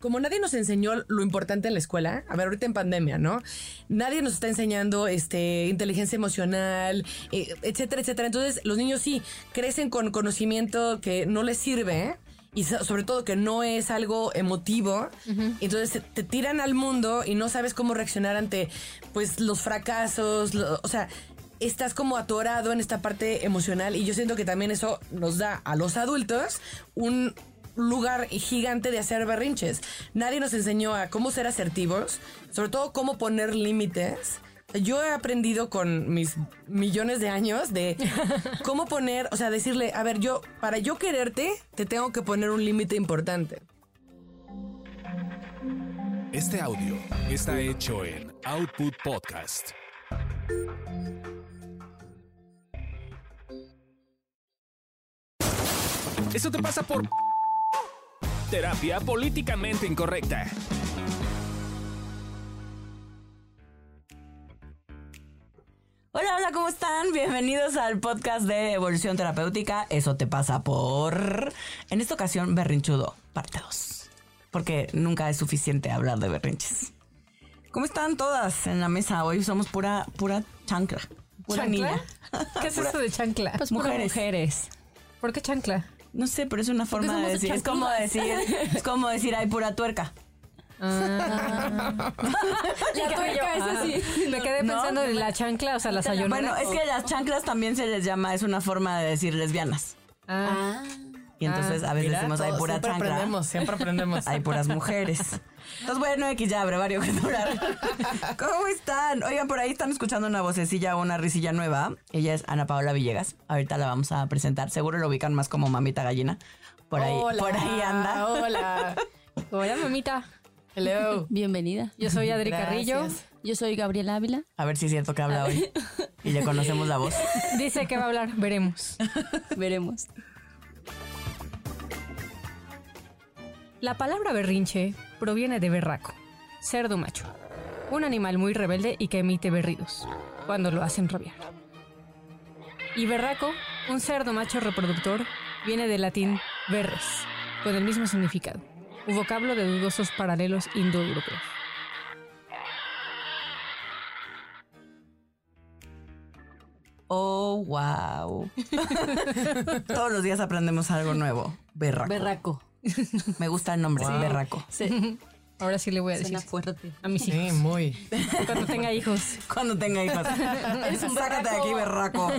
como nadie nos enseñó lo importante en la escuela, a ver, ahorita en pandemia, ¿no? Nadie nos está enseñando este inteligencia emocional, eh, etcétera, etcétera. Entonces, los niños sí crecen con conocimiento que no les sirve y so- sobre todo que no es algo emotivo. Entonces te tiran al mundo y no sabes cómo reaccionar ante pues los fracasos, lo- o sea, estás como atorado en esta parte emocional y yo siento que también eso nos da a los adultos un lugar gigante de hacer berrinches. Nadie nos enseñó a cómo ser asertivos, sobre todo cómo poner límites. Yo he aprendido con mis millones de años de cómo poner, o sea, decirle, a ver, yo, para yo quererte, te tengo que poner un límite importante. Este audio está hecho en Output Podcast. Eso te pasa por terapia políticamente incorrecta. Hola, hola, ¿cómo están? Bienvenidos al podcast de Evolución Terapéutica. Eso te pasa por... En esta ocasión, berrinchudo, parte 2. Porque nunca es suficiente hablar de berrinches. ¿Cómo están todas en la mesa? Hoy somos pura, pura chancla. Pura ¿Chancla? niña. ¿Qué es eso de chancla? Pues mujeres. mujeres. ¿Por qué chancla? No sé, pero es una forma de decir. Es como decir, es como decir, hay pura tuerca. La tuerca es así. Me quedé ¿No? pensando en la chancla, o sea, la sayonara. Bueno, es que las chanclas también se les llama, es una forma de decir lesbianas. Ah. Y entonces a veces Mira, decimos, hay pura siempre chancla. aprendemos, siempre aprendemos. Hay puras mujeres. Entonces, bueno, X ya, brevario que durar. ¿Cómo están? Oigan, por ahí están escuchando una vocecilla, una risilla nueva. Ella es Ana Paola Villegas. Ahorita la vamos a presentar. Seguro lo ubican más como mamita gallina. Por ahí, Hola, por ahí anda. Hola. Hola, mamita. Hello. Bienvenida. Yo soy Adri Gracias. Carrillo. Yo soy Gabriela Ávila. A ver si es cierto que habla hoy. Y ya conocemos la voz. Dice que va a hablar. Veremos. Veremos. La palabra berrinche proviene de berraco, cerdo macho. Un animal muy rebelde y que emite berridos cuando lo hacen rabiar. Y berraco, un cerdo macho reproductor, viene del latín berres, con el mismo significado. Un vocablo de dudosos paralelos indoeuropeos. Oh, wow. Todos los días aprendemos algo nuevo. Berraco. Berraco. Me gusta el nombre, berraco. Sí. Ahora sí le voy a decir Suena fuerte. a mis Sí, hijos muy. cuando tenga hijos. Cuando tenga hijos. Sácate de aquí, berraco.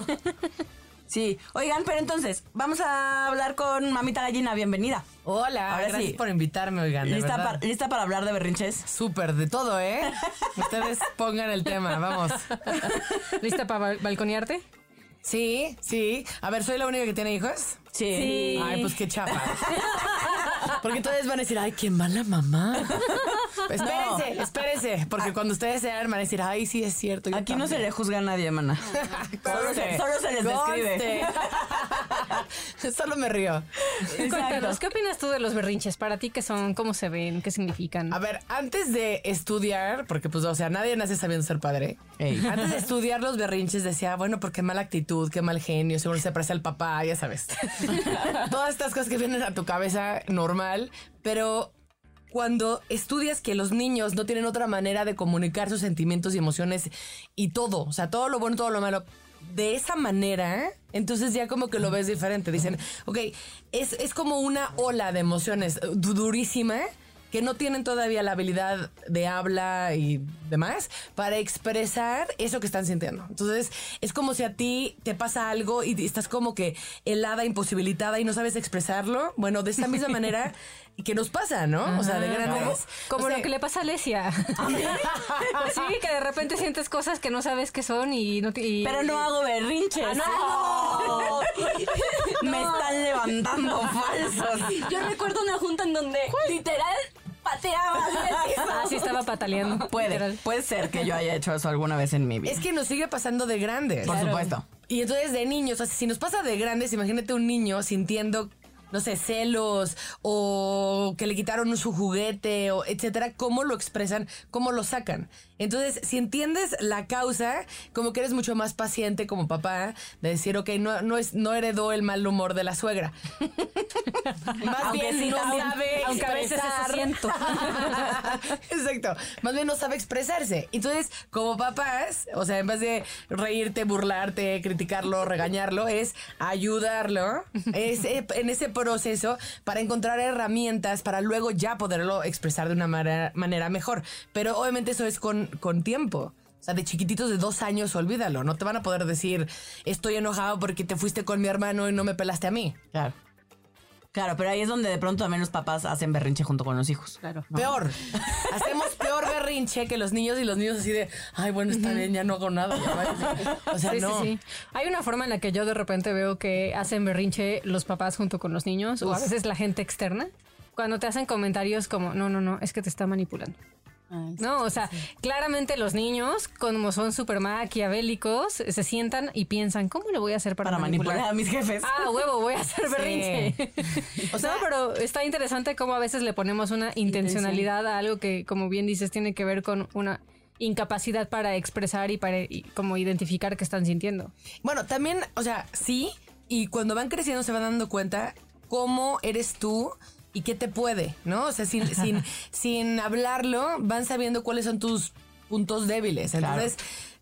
Sí. Oigan, pero entonces, vamos a hablar con Mamita Gallina. Bienvenida. Hola, Ahora gracias sí. por invitarme, oigan. de ¿Lista, verdad. para, ¿Lista para hablar de berrinches? Súper, de todo, ¿eh? Ustedes pongan el tema, vamos. ¿Lista para bal- balconearte? Sí, sí. A ver, ¿soy la única que tiene hijos? Sí. Ay, pues qué chapa. Porque entonces van a decir, ay, qué mala mamá. Espérense, espérense. Porque cuando ustedes sean, van a decir, ay, sí es cierto. Aquí no se también". le juzga a nadie, mana. Solo se, solo se les describe. Conste. Solo me río. Cuéntanos, ¿qué opinas tú de los berrinches? Para ti, ¿qué son? ¿Cómo se ven? ¿Qué significan? A ver, antes de estudiar, porque pues, o sea, nadie nace sabiendo ser padre. Ey. Antes de estudiar los berrinches decía, bueno, porque mala actitud, qué mal genio, seguro se parece al papá, ya sabes. Todas estas cosas que vienen a tu cabeza normal, pero cuando estudias que los niños no tienen otra manera de comunicar sus sentimientos y emociones y todo, o sea, todo lo bueno, todo lo malo, de esa manera, entonces ya como que lo ves diferente. Dicen, ok, es, es como una ola de emociones du- durísima que no tienen todavía la habilidad de habla y demás para expresar eso que están sintiendo. Entonces, es como si a ti te pasa algo y estás como que helada, imposibilitada y no sabes expresarlo. Bueno, de esta misma manera que nos pasa, ¿no? O sea, de Como, grandes. como O sea, lo que le pasa a Alesia. Pues sí, que de repente sientes cosas que no sabes qué son y no te- y- Pero no hago berrinches. Ah, no. Me están levantando falsos. Yo recuerdo una junta en donde literal pateaba. Así estaba pataleando. Puede, literal. puede ser que yo haya hecho eso alguna vez en mi vida. Es que nos sigue pasando de grandes. Por supuesto. Y entonces de niños, o sea, si nos pasa de grandes, imagínate un niño sintiendo, no sé, celos o que le quitaron su juguete o etcétera, cómo lo expresan, cómo lo sacan. Entonces, si entiendes la causa, como que eres mucho más paciente como papá de decir, ok, no, no, es, no heredó el mal humor de la suegra. más Aunque bien sí no también- sabe Aunque a veces expresar. eso siento. Exacto. Más bien no sabe expresarse. Entonces, como papás, o sea, en vez de reírte, burlarte, criticarlo, regañarlo, es ayudarlo es, eh, en ese proceso para encontrar herramientas para luego ya poderlo expresar de una manera, manera mejor. Pero obviamente eso es con, con tiempo. O sea, de chiquititos de dos años, olvídalo. No te van a poder decir, estoy enojado porque te fuiste con mi hermano y no me pelaste a mí. Claro. Claro, pero ahí es donde de pronto también los papás hacen berrinche junto con los hijos. Claro. Peor. Hacemos peor berrinche que los niños y los niños así de, ay, bueno, está bien, ya no hago nada. ya va". O sea, Sí, no. sí, sí. Hay una forma en la que yo de repente veo que hacen berrinche los papás junto con los niños o a veces la gente externa. Cuando te hacen comentarios como, no, no, no, es que te está manipulando. No, o sea, claramente los niños, como son súper maquiavélicos, se sientan y piensan, ¿cómo le voy a hacer para, Para manipular a mis jefes. Ah, huevo, voy a hacer berrinche. O sea, pero está interesante cómo a veces le ponemos una intencionalidad a algo que, como bien dices, tiene que ver con una incapacidad para expresar y para y como identificar qué están sintiendo. Bueno, también, o sea, sí, y cuando van creciendo se van dando cuenta cómo eres tú y qué te puede, ¿no? O sea, sin, sin, sin hablarlo, van sabiendo cuáles son tus puntos débiles. Entonces,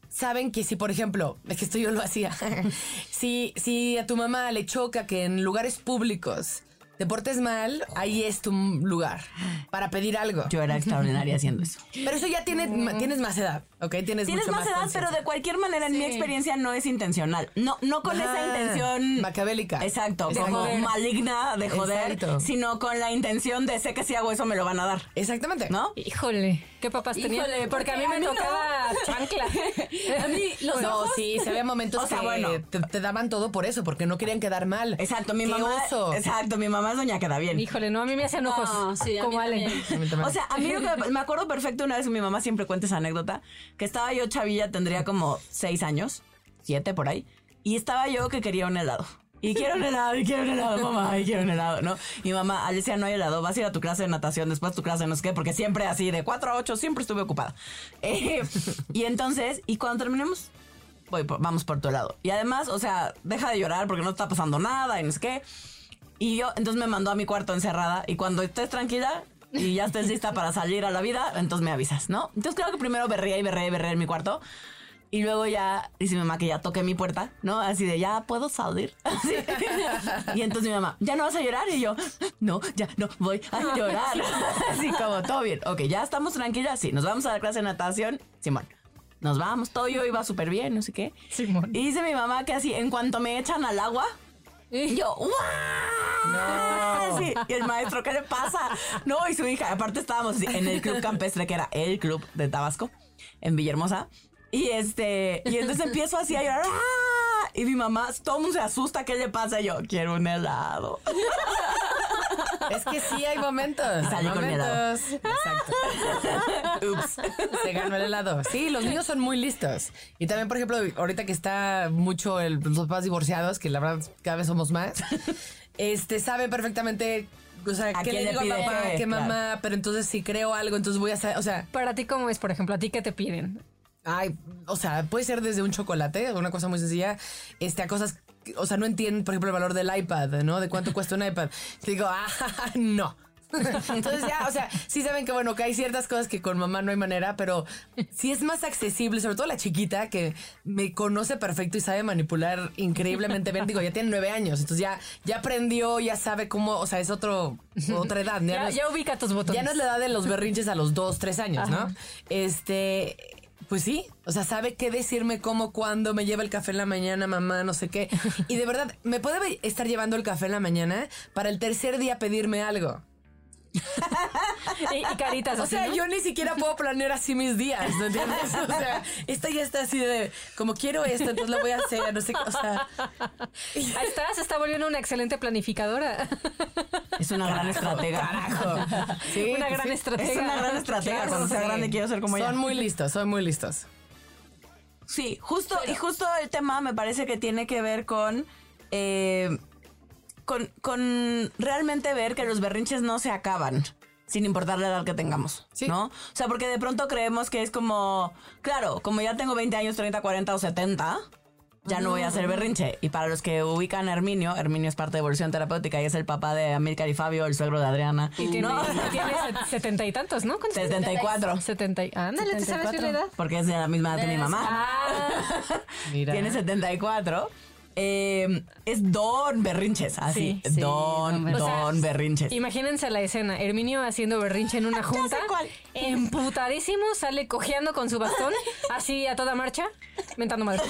saben que si, por ejemplo, es que esto yo lo hacía, si, si a tu mamá le choca que en lugares públicos te portes mal, ahí es tu lugar para pedir algo. Yo era extraordinaria haciendo eso. Pero eso ya tiene, tienes más edad, ¿ok? Tienes, Tienes mucho más edad, pero de cualquier manera, en mi experiencia, no es intencional. No, no con esa Ah, intención. maquiavélica. Exacto, De como joder. maligna de joder, Exacto. sino con la intención de sé que si hago eso me lo van a dar. Exactamente. ¿No? Híjole, ¿qué papás tenían? Híjole, porque a mí me mí no. tocaba chancla. A mí, los no, ojos. sí, se había momentos O sea, que bueno. te, te daban todo por eso, porque no querían quedar mal. Exacto, mi ¡Qué mamá. oso! Exacto, mi mamá es doña queda bien. Híjole, no, a mí me hacían ojos No, sí, como Ale. O sea, a mí lo que me acuerdo perfecto una vez mi mamá siempre cuenta esa anécdota, que estaba yo chavilla, tendría como seis años, siete por ahí, y estaba yo que quería un helado. Y quiero un helado, y quiero un helado, mamá, y quiero un helado, ¿no? Mi mamá, Alicia, no hay helado, vas a ir a tu clase de natación, después tu clase de no sé qué, porque siempre así, de 4 a 8, siempre estuve ocupada. Eh, y entonces, y cuando terminemos, voy vamos por tu helado. Y además, o sea, deja de llorar porque no está pasando nada y no sé qué. Y yo, entonces me mandó a mi cuarto encerrada y cuando estés tranquila y ya estés lista para salir a la vida, entonces me avisas, ¿no? Entonces creo que primero berría y berría y berría en mi cuarto. Y luego ya dice mi mamá que ya toqué mi puerta, ¿no? Así de, ya puedo salir. Así. Y entonces mi mamá, ¿ya no vas a llorar? Y yo, no, ya no voy a llorar. Así como, todo bien. Ok, ya estamos tranquilas. Sí, nos vamos a la clase de natación. Simón, nos vamos. Todo yo iba súper bien, no sé qué. Simón. Y dice mi mamá que así, en cuanto me echan al agua, yo, ¡guau! Sí, y el maestro, ¿qué le pasa? No, y su hija, aparte estábamos en el club campestre, que era el club de Tabasco, en Villahermosa. Y este, y entonces empiezo así a llorar. ¡ah! Y mi mamá, todo el mundo se asusta, ¿qué le pasa? Y yo, quiero un helado. Es que sí hay momentos. Salí con mi helado. momentos. Exacto. Ups. Se ganó el helado. Sí, los niños son muy listos. Y también, por ejemplo, ahorita que está mucho el, los papás divorciados, que la verdad cada vez somos más, este sabe perfectamente. O sea, ¿A ¿qué le le digo a papá? qué? ¿Qué mamá? Claro. Pero entonces si creo algo, entonces voy a saber. O sea, Para ti, ¿cómo es, por ejemplo? ¿A ti qué te piden? Ay, o sea, puede ser desde un chocolate, una cosa muy sencilla, este, a cosas, o sea, no entienden, por ejemplo, el valor del iPad, ¿no? De cuánto cuesta un iPad. Digo, ah, no. Entonces ya, o sea, sí saben que bueno, que hay ciertas cosas que con mamá no hay manera, pero sí es más accesible, sobre todo la chiquita que me conoce perfecto y sabe manipular increíblemente bien. Digo, ya tiene nueve años, entonces ya, ya aprendió, ya sabe cómo, o sea, es otro, otra edad. Ya, no es- ya ubica tus botones. ya no es la edad de los berrinches a los dos, tres años, ¿no? Este, pues sí, o sea, sabe qué decirme, cómo, cuándo, me lleva el café en la mañana, mamá, no sé qué. Y de verdad, me puede estar llevando el café en la mañana para el tercer día pedirme algo. Y, y caritas O así, sea, ¿no? yo ni siquiera puedo planear así mis días, ¿no entiendes? O sea, esta ya está así de, como quiero esto, entonces lo voy a hacer, no sé qué, o sea... Ahí está, se está volviendo una excelente planificadora. Es una gran estratega. Carajo. Sí, una pues gran sí. estratega. Es una gran estratega. Claro, Cuando sea sí. grande quiero ser como ella. Son muy listos, son muy listos. Sí, justo, y justo el tema me parece que tiene que ver con, eh, con, con realmente ver que los berrinches no se acaban. Sin importar la edad que tengamos, Sí. ¿no? O sea, porque de pronto creemos que es como, claro, como ya tengo 20 años, 30, 40 o 70, ya no voy a hacer berrinche. Y para los que ubican a Herminio, Herminio es parte de Evolución Terapéutica y es el papá de Amílcar y Fabio, el suegro de Adriana. Y tiene, ¿no? y tiene se- setenta y tantos, ¿no? ¿Cuántos? 74. Setenta y... Ándale, ¿te sabes edad? Porque es de la misma edad que mi mamá. Ah, Mira. Tiene 74. Eh, es Don Berrinches, así. Sí, sí, don, don. Berrinches. imagínense la escena. Herminio haciendo berrinche en una junta. cuál. Emputadísimo, sale cojeando con su bastón, así a toda marcha, mentando madre.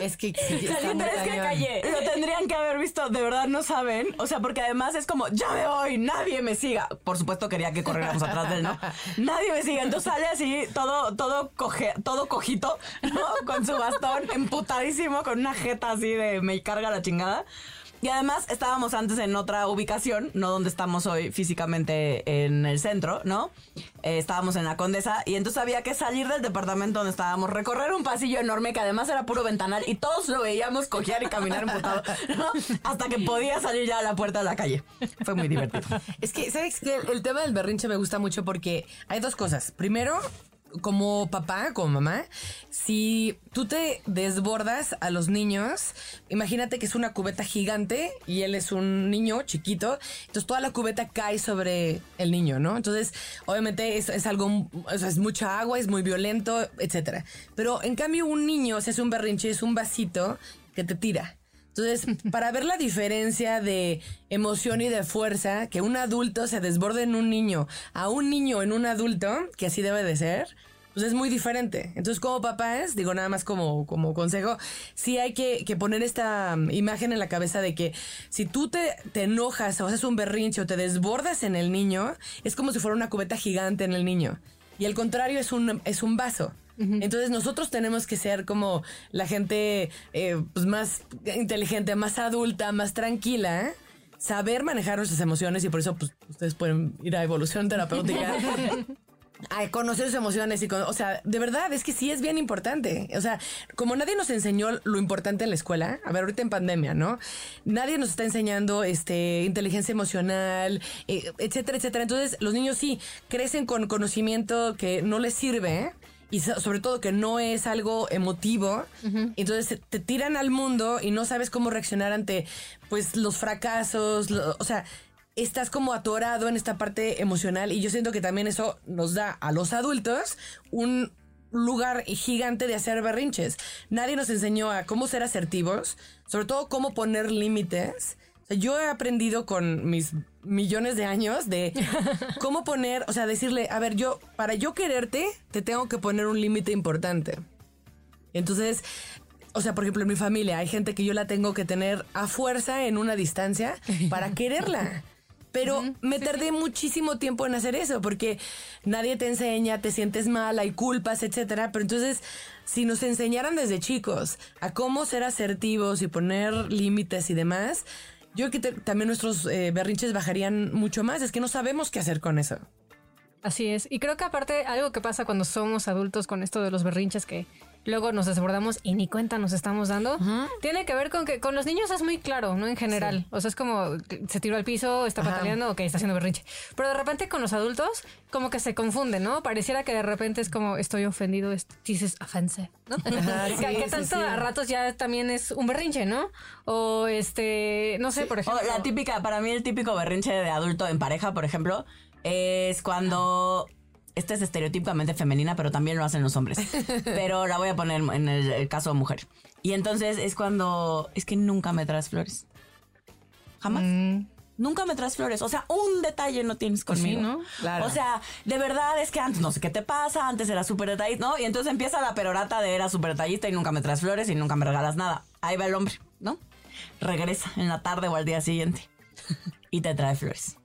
Es que, Es que cañón. Lo tendrían que haber visto, de verdad no saben. O sea, porque además es como, ya me voy, nadie me siga. Por supuesto quería que corriéramos atrás de él, ¿no? Nadie me siga. Entonces sale así, todo, todo, coge, todo cojito, ¿no? Con su bastón, emputadísimo, con una jeta así de me carga la chingada. Y además estábamos antes en otra ubicación, no donde estamos hoy físicamente en el centro, ¿no? Eh, estábamos en la Condesa y entonces había que salir del departamento donde estábamos, recorrer un pasillo enorme que además era puro ventanal y todos lo veíamos cojear y caminar emputado, ¿no? Hasta que podía salir ya a la puerta de la calle. Fue muy divertido. Es que, ¿sabes qué? El tema del berrinche me gusta mucho porque hay dos cosas. Primero, como papá, como mamá, si tú te desbordas a los niños, imagínate que es una cubeta gigante y él es un niño chiquito, entonces toda la cubeta cae sobre el niño, ¿no? Entonces, obviamente es, es algo, o es mucha agua, es muy violento, etcétera. Pero en cambio, un niño, si hace un berrinche, es un vasito que te tira. Entonces, para ver la diferencia de emoción y de fuerza, que un adulto se desborde en un niño a un niño en un adulto, que así debe de ser, pues es muy diferente. Entonces, como papás, digo nada más como, como consejo, sí hay que, que poner esta um, imagen en la cabeza de que si tú te, te enojas o haces un berrinche o te desbordas en el niño, es como si fuera una cubeta gigante en el niño. Y al contrario, es un, es un vaso. Entonces nosotros tenemos que ser como la gente eh, pues más inteligente, más adulta, más tranquila, ¿eh? saber manejar nuestras emociones y por eso pues, ustedes pueden ir a evolución terapéutica. A conocer sus emociones y con- o sea, de verdad es que sí es bien importante. O sea, como nadie nos enseñó lo importante en la escuela, a ver, ahorita en pandemia, ¿no? Nadie nos está enseñando este inteligencia emocional, eh, etcétera, etcétera. Entonces, los niños sí crecen con conocimiento que no les sirve. Y so- sobre todo que no es algo emotivo, entonces te, te tiran al mundo y no sabes cómo reaccionar ante pues los fracasos, lo- o sea, estás como atorado en esta parte emocional y yo siento que también eso nos da a los adultos un lugar gigante de hacer berrinches. Nadie nos enseñó a cómo ser asertivos, sobre todo cómo poner límites. O sea, yo he aprendido con mis millones de años de cómo poner, o sea, decirle, a ver, yo, para yo quererte, te tengo que poner un límite importante. Entonces, o sea, por ejemplo, en mi familia hay gente que yo la tengo que tener a fuerza en una distancia para quererla. Pero me tardé muchísimo tiempo en hacer eso porque nadie te enseña, te sientes mal, hay culpas, etcétera. Pero entonces, si nos enseñaran desde chicos a cómo ser asertivos y poner límites y demás, yo creo que también nuestros eh, berrinches bajarían mucho más. Es que no sabemos qué hacer con eso. Así es. Y creo que aparte, algo que pasa cuando somos adultos con esto de los berrinches que luego nos desbordamos y ni cuenta nos estamos dando, tiene que ver con que con los niños es muy claro, ¿no? En general. O sea, es como se tiró al piso, está Ajá. pataleando, ok, está haciendo berrinche. Pero de repente con los adultos, como que se confunden, ¿no? Pareciera que de repente es como estoy ofendido, es, dices offensive, ¿no? Ajá, que, sí, que tanto sí. a ratos ya también es un berrinche, ¿no? O este, no sé, por O ejemplo. la típica, para mí el típico berrinche de adulto en pareja, por ejemplo, es cuando... Esta es estereotípicamente femenina, pero también lo hacen los hombres. Pero la voy a poner en el, el caso de mujer. Y entonces es cuando... Es que nunca me traes flores. Jamás. Mm. Nunca me traes flores. O sea, un detalle no tienes Pues sí, conmigo. ¿no? Claro. O sea, de verdad es que antes no sé qué te pasa, antes era súper detallista, ¿no? Y entonces empieza la perorata de era súper detallista y nunca me traes flores y nunca me regalas nada. Ahí va el hombre, ¿no? Regresa en la tarde o al día siguiente y te trae flores.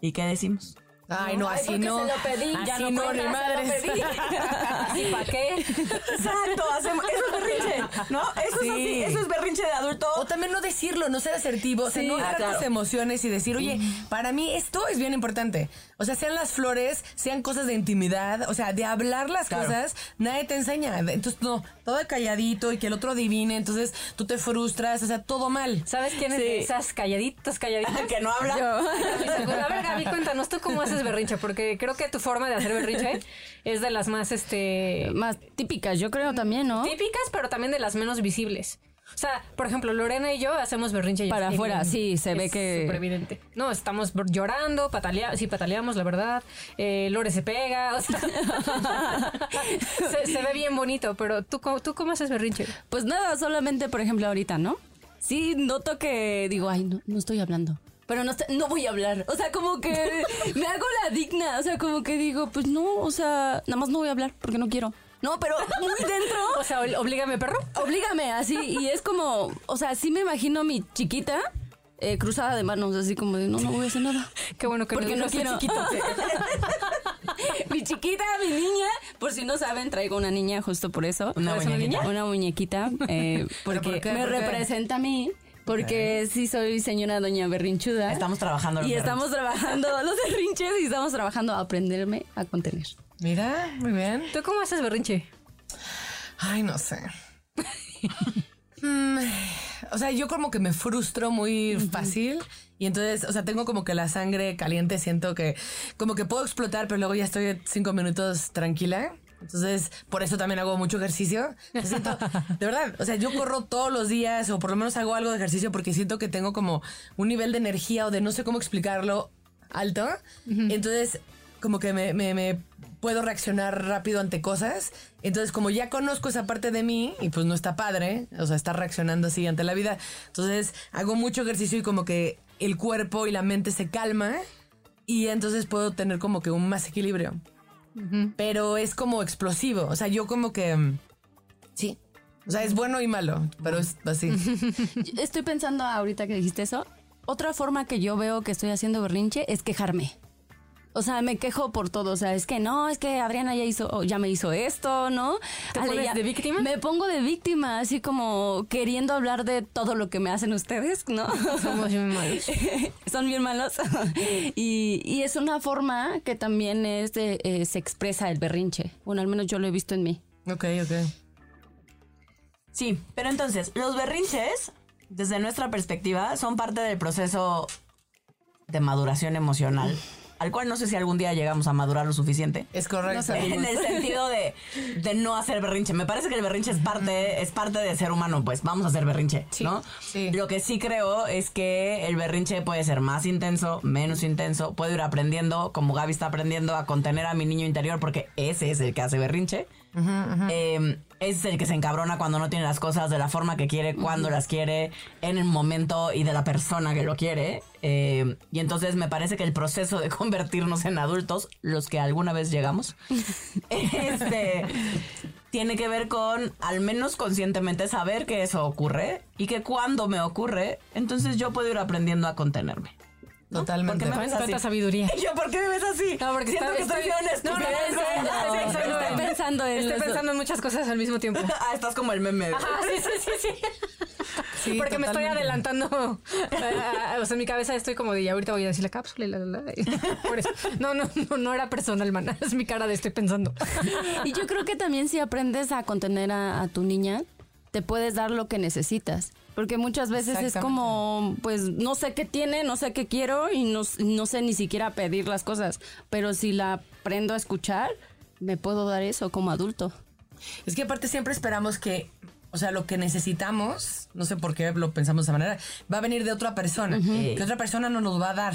¿Y qué decimos? Ay, no, Ay, así porque no. se lo pedí, ya Así no no, cuenta, ni se lo madres. pedí. ¿Y para qué? Exacto, hacemos, eso es berrinche, ¿no? Eso Sí. es así, eso es berrinche de adulto. O también no decirlo, no ser asertivo, o sea, Sí, no ah, dar claro. emociones y decir, oye, para mí esto es bien importante. O sea, sean las flores, sean cosas de intimidad, o sea, de hablar las Claro. cosas, nadie te enseña. Entonces, no, todo calladito y que el otro adivine, entonces tú te frustras, o sea, todo mal. ¿Sabes quién es Sí. de esas calladitos, calladitos? que no habla. A ver, Gaby, cuéntanos tú cómo haces berrinche, porque creo que tu forma de hacer berrinche es de las más este Más típicas, yo creo también, ¿no? típicas, pero también de las menos visibles. O sea, por ejemplo, Lorena y yo hacemos berrinche. y Para afuera, sí, se ve que- súper evidente. No, estamos llorando, pataleamos, sí, pataleamos, la verdad. Eh, Lore se pega, o sea, se, se ve bien bonito, pero ¿tú, ¿tú cómo haces berrinche? Pues nada, solamente, por ejemplo, ahorita, ¿no? Sí, noto que digo, ay, no, no estoy hablando. Pero no, no voy a hablar. O sea, como que me hago la digna. O sea, como que digo, pues no, o sea, nada más no voy a hablar porque no quiero. No, pero muy dentro. O sea, oblígame, perro. Oblígame, así. Y es como, o sea, sí me imagino a mi chiquita eh, cruzada de manos, así como de, no, no voy a hacer nada. Qué bueno que Porque no, no quiero. chiquito. mi chiquita, mi niña, por si no saben, traigo una niña justo por eso. Una ¿Traes muñequita? Una muñequita, eh, porque por qué? me representa a mí. Porque sí soy señora doña berrinchuda. Estamos trabajando los Y berrinches. estamos trabajando los berrinches y estamos trabajando a aprenderme a contener. Mira, muy bien. ¿Tú cómo haces berrinche? Ay, no sé. Mm, o sea, yo como que me frustro muy fácil y entonces, o sea, tengo como que la sangre caliente, siento que como que puedo explotar, pero luego ya estoy cinco minutos tranquila. Entonces, por eso también hago mucho ejercicio. Siento, de verdad, o sea, yo corro todos los días o por lo menos hago algo de ejercicio porque siento que tengo como un nivel de energía o de no sé cómo explicarlo alto. Entonces, como que me, me- me puedo reaccionar rápido ante cosas. Entonces, como ya conozco esa parte de mí, y pues no está padre, o sea, estar reaccionando así ante la vida. Entonces, hago mucho ejercicio y como que el cuerpo y la mente se calma. Y entonces puedo tener como que un más equilibrio. Pero es como explosivo. O sea, yo como que. mm, Sí. O sea, es bueno y malo, pero es así. Estoy pensando ahorita que dijiste eso. Otra forma que yo veo que estoy haciendo berrinche es quejarme. O sea, me quejo por todo. O sea, es que no, es que Adriana ya hizo, o ya me hizo esto, ¿no? ¿Te Ale, pones ya- de víctima? Me pongo de víctima, así como queriendo hablar de todo lo que me hacen ustedes, ¿no? Somos bien malos. Son bien malos. y, y es una forma que también es de, eh, se expresa el berrinche. Bueno, al menos yo lo he visto en mí. ok, ok. Sí, pero entonces, los berrinches, desde nuestra perspectiva, son parte del proceso de maduración emocional, al cual no sé si algún día llegamos a madurar lo suficiente. Es correcto. En el sentido de, de no hacer berrinche. Me parece que el berrinche es parte, es parte de ser humano, pues vamos a hacer berrinche, ¿no? sí. Lo que sí creo es que el berrinche puede ser más intenso, menos intenso, puedo ir aprendiendo, como Gaby está aprendiendo a contener a mi niño interior, porque ese es el que hace berrinche. Eh, ese es el que se encabrona cuando no tiene las cosas de la forma que quiere, cuando las quiere, en el momento y de la persona que lo quiere. Eh, y entonces me parece que el proceso de convertirnos en adultos, los que alguna vez llegamos, este, tiene que ver con al menos conscientemente saber que eso ocurre y que cuando me ocurre, entonces yo puedo ir aprendiendo a contenerme. Totalmente. Porque me ves así. Sabiduría. ¿Y yo por qué me ves así? No, porque Siento está- que estoy estoy- una No, no, pensando en Estoy pensando en muchas cosas al mismo tiempo. Ah, estás como el meme. Ajá, sí, sí, sí, sí. Sí, Porque me estoy totalmente. adelantando. Eh, o sea, en mi cabeza estoy como de, "Y ahorita voy a decir la cápsula y la, la, la". Por eso. No, no, no, no era personal, man. Es mi cara de estoy pensando. Y yo creo que también si aprendes a contener a, a tu niña, te puedes dar lo que necesitas. Porque muchas veces es como, pues no sé qué tiene, no sé qué quiero y no, no sé ni siquiera pedir las cosas. Pero si la aprendo a escuchar, me puedo dar eso como adulto. Es que aparte siempre esperamos que, o sea, lo que necesitamos, no sé por qué lo pensamos de esa manera, va a venir de otra persona, que otra persona no nos va a dar.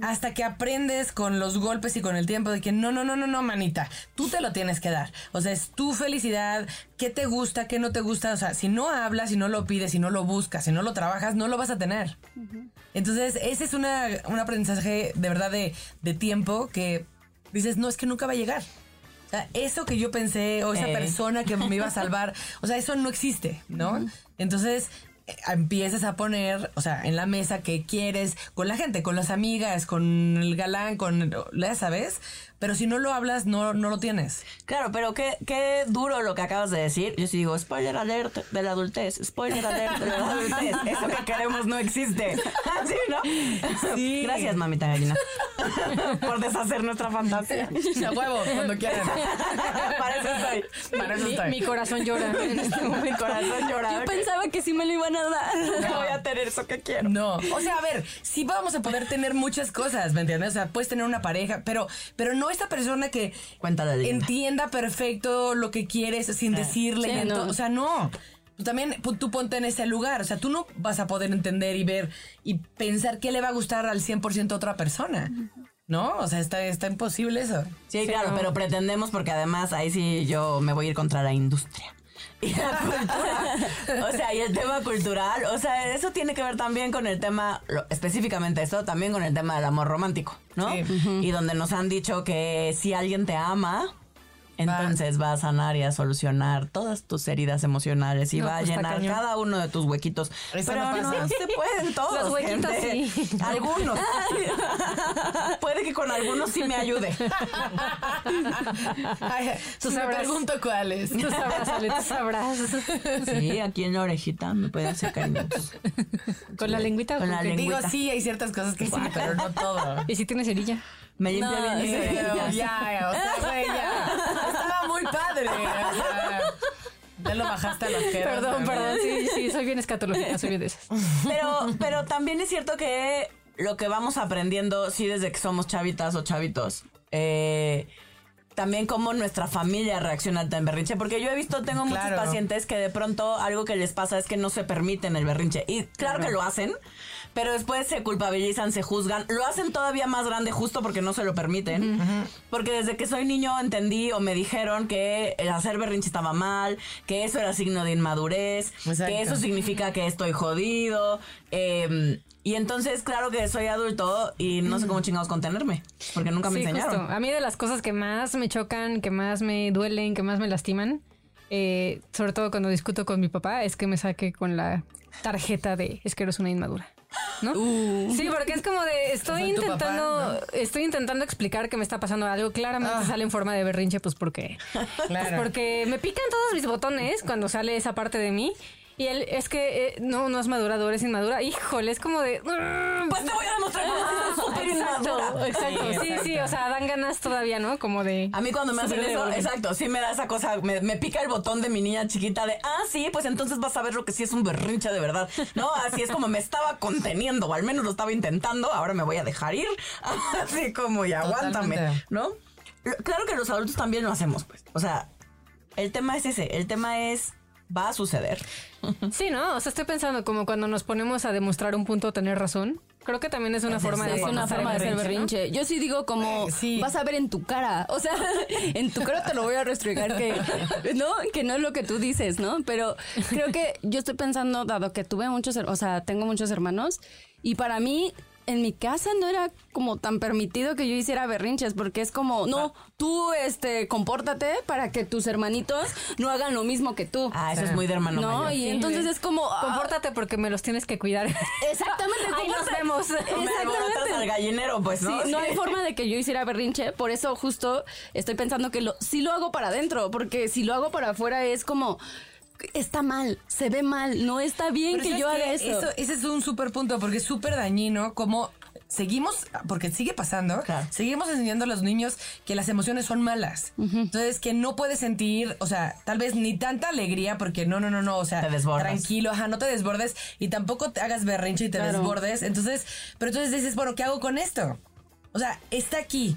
Hasta que aprendes con los golpes y con el tiempo de que no, no, no, no, no, manita, tú te lo tienes que dar. O sea, es tu felicidad, qué te gusta, qué no te gusta. O sea, si no hablas, si no lo pides, si no lo buscas, si no lo trabajas, no lo vas a tener. Entonces, ese es una, un aprendizaje de verdad de, de tiempo que dices, no, es que nunca va a llegar. Sea, eso que yo pensé, o esa Eh. persona que me iba a salvar, o sea, eso no existe, ¿no? Entonces, eh, empiezas a poner, o sea, en la mesa que quieres, con la gente, con las amigas, con el galán, con, ya sabes, pero si no lo hablas, no, no lo tienes. Claro, pero qué, qué duro lo que acabas de decir. Yo sí digo, spoiler alert de la adultez, spoiler alert de la adultez. Eso que queremos no existe. ¿Sí, no? Sí. Gracias, mamita gallina. por deshacer nuestra fantasía. A huevo, cuando quieran. Para eso estoy. Para eso Mi, estoy. mi corazón llora en este Mi corazón llora. Yo pensaba que sí me lo iban a dar. No voy a tener eso que quiero. No, o sea, a ver, sí vamos a poder tener muchas cosas, ¿me entiendes? O sea, puedes tener una pareja, pero, pero no esta persona que Cuenta la leyenda. entienda perfecto lo que quieres sin decirle. Sí, y ento- no. O sea, no. Tú también, tú ponte en ese lugar. O sea, tú no vas a poder entender y ver y pensar qué le va a gustar al 100% a otra persona. ¿No? O sea, está, está imposible eso. Sí, claro, pero pretendemos porque además ahí sí yo me voy a ir contra la industria. Y la cultura. O sea, y el tema cultural, o sea, eso tiene que ver también con el tema, lo- específicamente eso, también con el tema del amor romántico, ¿no? Sí. Y donde nos han dicho que si alguien te ama, entonces va a sanar y a solucionar todas tus heridas emocionales y No, va a pues, llenar cada uno de tus huequitos. Eso Pero no no, se pueden todos. Los huequitos gente. sí. Algunos. Puede que con algunos sí me ayude. Tú si me pregunto cuáles. Tú sabrás, Ale, tú sabrás. Sí, aquí en la orejita me puede hacer cariños. ¿Con la lengüita Con la lengüita. Digo, sí, hay ciertas cosas que sí, pero no todo. ¿Y si tienes cerilla? Me limpia No, bien. sí. Pero ya, o sea, güey, ya. Estaba muy padre. O sea, ya lo bajaste a las que Perdón, perdón. Sí, sí, soy bien escatológica, soy bien de esas. Pero, pero también es cierto que lo que vamos aprendiendo, sí, desde que somos chavitas o chavitos, eh, también cómo nuestra familia reacciona ante el berrinche. Porque yo he visto, tengo muchos Claro. pacientes que de pronto algo que les pasa es que no se permiten el berrinche. Y claro, que lo hacen, pero después se culpabilizan, se juzgan. Lo hacen todavía más grande justo porque no se lo permiten. Porque desde que soy niño entendí o me dijeron que el hacer berrinche estaba mal, que eso era signo de inmadurez, Exacto. que eso significa que estoy jodido. eh, y entonces, claro que soy adulto y no sé cómo chingados contenerme, porque nunca me Sí, enseñaron. justo. A mí de las cosas que más me chocan, que más me duelen, que más me lastiman, eh, sobre todo cuando discuto con mi papá, es que me saque con la tarjeta de es que eres una inmadura. ¿No? Sí, porque es como de estoy intentando, papá, estoy intentando explicar que me está pasando algo. Claramente sale en forma de berrinche, pues porque, pues porque me pican todos mis botones cuando sale esa parte de mí. Y él es que eh, no, no es madurador, es inmadura. Híjole, es como de. Pues te voy a demostrar que soy súper Exacto, inmadura. exacto. Sí, Sí, o sea, dan ganas todavía, ¿no? Como de. A mí cuando me hacen eso, exacto, sí me da esa cosa, me, me pica el botón de mi niña chiquita de, ah, sí, pues entonces vas a ver lo que sí es un berrinche de verdad. No, así es como me estaba conteniendo, o al menos lo estaba intentando, ahora me voy a dejar ir. Así como, y aguántame, Totalmente. ¿no? Claro que los adultos también lo hacemos, pues. O sea, el tema es ese, el tema es, va a suceder. Sí, ¿no? O sea, estoy pensando como cuando nos ponemos a demostrar un punto tener razón. Creo que también es una forma de Es una forma de hacer berrinche, ¿no? berrinche. Yo sí digo como sí. vas a ver en tu cara, o sea, en tu cara te lo voy a restregar que no, que no es lo que tú dices, ¿no? Pero creo que yo estoy pensando dado que tuve muchos, o sea, tengo muchos hermanos y para mí en mi casa no era como tan permitido que yo hiciera berrinches porque es como, no, tú este compórtate para que tus hermanitos no hagan lo mismo que tú. Ah, eso es muy de hermano no, mayor. y entonces es como ah, Compórtate porque me los tienes que cuidar. Exactamente, Ahí nos vemos. Exactamente. al gallinero, pues, ¿no? Sí, no hay forma de que yo hiciera berrinche, por eso justo estoy pensando que lo, sí lo hago para adentro, porque si lo hago para afuera es como está mal, se ve mal, no está bien Pero que ¿sabes yo haga qué? eso. Ese es un súper punto porque es súper dañino como seguimos, porque sigue pasando, Claro. seguimos enseñando a los niños que las emociones son malas. Entonces, que no puedes sentir, o sea, tal vez ni tanta alegría porque no, no, no, no, o sea, Te tranquilo, ajá, no te desbordes y tampoco te hagas berrinche y te Claro. desbordes. Entonces, pero entonces dices, bueno, ¿qué hago con esto? O sea, está aquí.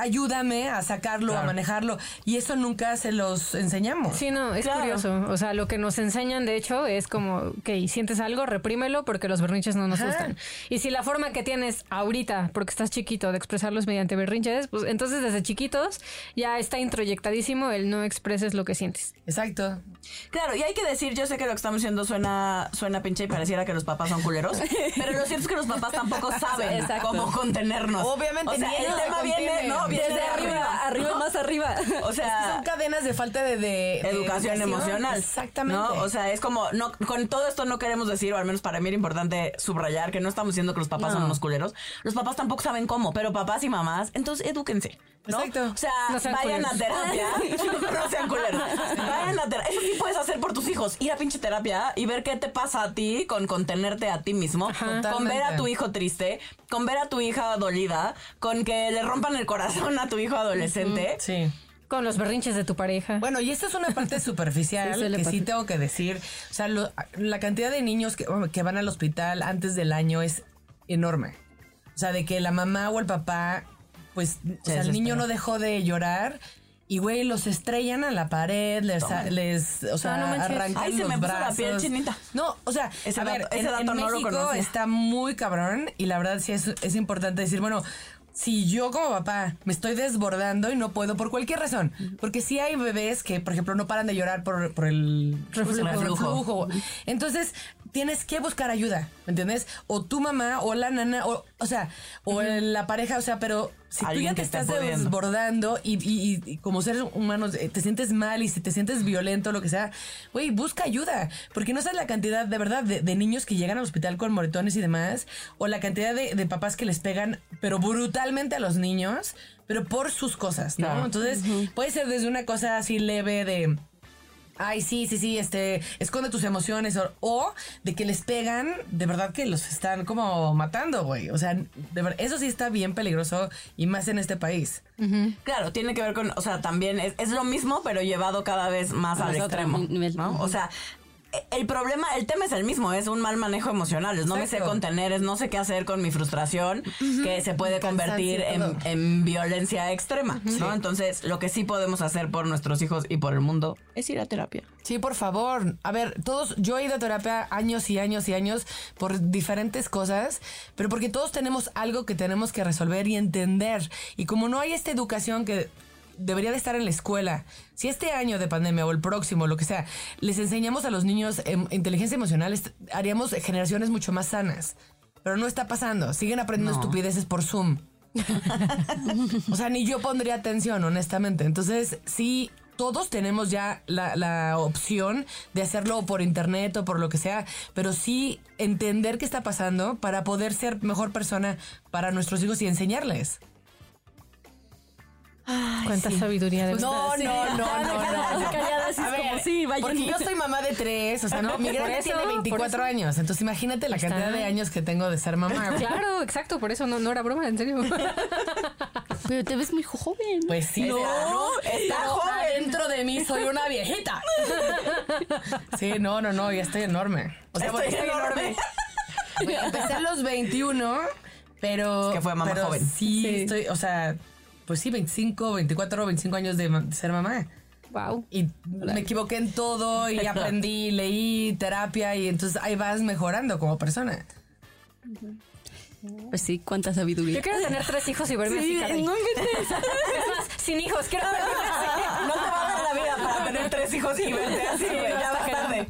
Ayúdame a sacarlo, a manejarlo. Y eso nunca se los enseñamos. Sí, no, es Claro. curioso. O sea, lo que nos enseñan, de hecho, es como, ok, sientes algo, reprímelo porque los berrinches no nos Ajá. gustan. Y si la forma que tienes ahorita, porque estás chiquito, de expresarlos mediante berrinches, pues entonces desde chiquitos ya está introyectadísimo el no expreses lo que sientes. Exacto. Claro, y hay que decir, yo sé que lo que estamos diciendo suena, suena pinche y pareciera que los papás son culeros, pero lo cierto es que los papás tampoco saben Exacto. cómo contenernos. Obviamente, o sea, ni el tema viene. ¿no? Desde de arriba, arriba, más arriba. O sea, Son cadenas de falta de, de- de educación emocional. Exactamente. ¿no? O sea, es como, no, con todo esto no queremos decir, o al menos para mí era importante subrayar que no estamos diciendo que los papás son unos culeros. Los papás tampoco saben cómo, pero papás y mamás, entonces edúquense. ¿no? Exacto. O sea, No sean vayan a terapia. no sean culeros. Vayan a terapia. Eso sí puedes hacer por tus hijos. Ir a pinche terapia y ver qué te pasa a ti con contenerte a ti mismo. Con ver a tu hijo triste, con ver a tu hija dolida, con que le rompan el corazón a tu hijo adolescente. Sí. Con los berrinches de tu pareja. Bueno, y esta es una parte superficial Sí, que sí tengo que decir. O sea, lo- la cantidad de niños que, que van al hospital antes del año es enorme. O sea, de que la mamá o el papá, pues, o sea, el niño no dejó de llorar. Y, güey, los estrellan a la pared, les, les o sea, no manches. arrancan Ay, se los me puso la brazos. piel chinita. No, o sea, Ese a ver, ese en, dato en no México está muy cabrón y la verdad sí es, es importante decir, bueno, si yo como papá me estoy desbordando y no puedo por cualquier razón, porque sí hay bebés que, por ejemplo, no paran de llorar por, por el reflujo. Entonces, tienes que buscar ayuda, ¿me entiendes? O tu mamá o la nana, o, o sea, o la pareja, o sea, pero si tú ya te estás pudiendo. desbordando y, y- y como seres humanos eh, te sientes mal y si te sientes violento, lo que sea, güey, busca ayuda. Porque no sabes la cantidad de verdad de, de niños que llegan al hospital con moretones y demás, o la cantidad de, de papás que les pegan, pero brutalmente a los niños, pero por sus cosas, ¿no? Claro. Entonces, puede ser desde una cosa así leve de. Ay, sí, sí, sí, este, esconde tus emociones. O, o de que les pegan, de verdad que los están como matando, güey. O sea, de ver- eso sí está bien peligroso y más en este país. Claro, tiene que ver con, o sea, también es, es lo mismo, pero llevado cada vez más al otro extremo. O sea, el problema, el tema es el mismo, es un mal manejo emocional, es no me sé contener, es no sé qué hacer con mi frustración, que se puede convertir en violencia extrema, ¿no? Entonces, lo que sí podemos hacer por nuestros hijos y por el mundo es ir a terapia. Sí, por favor. A ver, todos, yo he ido a terapia años y años y años por diferentes cosas, pero porque todos tenemos algo que tenemos que resolver y entender. Y como no hay esta educación que debería de estar en la escuela, si este año de pandemia o el próximo, lo que sea, les enseñamos a los niños em, inteligencia emocional, haríamos generaciones mucho más sanas. Pero no está pasando. Siguen aprendiendo estupideces por Zoom. O sea, ni yo pondría atención, honestamente. Entonces, sí, todos tenemos ya la, la opción de hacerlo por internet o por lo que sea, pero sí entender qué está pasando para poder ser mejor persona para nuestros hijos y enseñarles. Cuánta sabiduría de No, no, no, no, no, no. A como, sí, porque yo soy mamá de tres, o sea, no, mi grande eso, tiene por 24 eso. años, entonces imagínate la cantidad de años que tengo de ser mamá. Claro, exacto, por eso no, no era broma, en serio. Pero te ves muy joven. Pues sí, No, pero- está joven. Adentro de mí soy una viejita. Sí, no, no, no, ya estoy enorme. O sea, Estoy enorme. Empecé a los 21, pero. Es que fue mamá pero joven. Sí, Sí. estoy, o sea, pues sí, 25, 24, 25 años de, ser mamá. Wow. Y me equivoqué en todo y aprendí, leí terapia y entonces ahí vas mejorando como persona. Pues sí, cuánta sabiduría. Yo quiero tener tres hijos y verme así, caray. no inventes. Es más, sin hijos, quiero verme así. No te va a dar la vida para tener tres hijos y verte así, güey. Ya vas tarde.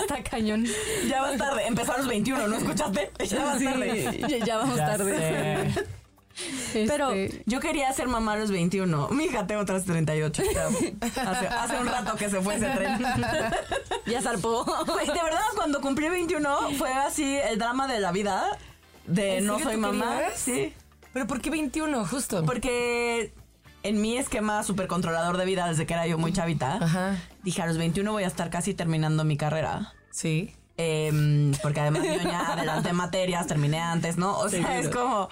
Está cañón. Ya vas tarde. Empezó a los 21, ¿no escuchaste? Ya vas tarde. ya, ya vamos tarde. Pero Este, yo quería ser mamá a los 21. Mi hija tengo otras 38. Hace, hace un rato que se fue ese tren. Ya zarpó. Güey, de verdad, cuando cumplí 21 fue así el drama de la vida de ¿En no soy mamá. querías? Sí. ¿Pero por qué 21, justo? Porque en mi esquema súper controlador de vida desde que era yo muy chavita, Ajá, dije a los 21 voy a estar casi terminando mi carrera. sí. Em, porque además yo ya adelanté materias, terminé antes, ¿no? O sea, es como...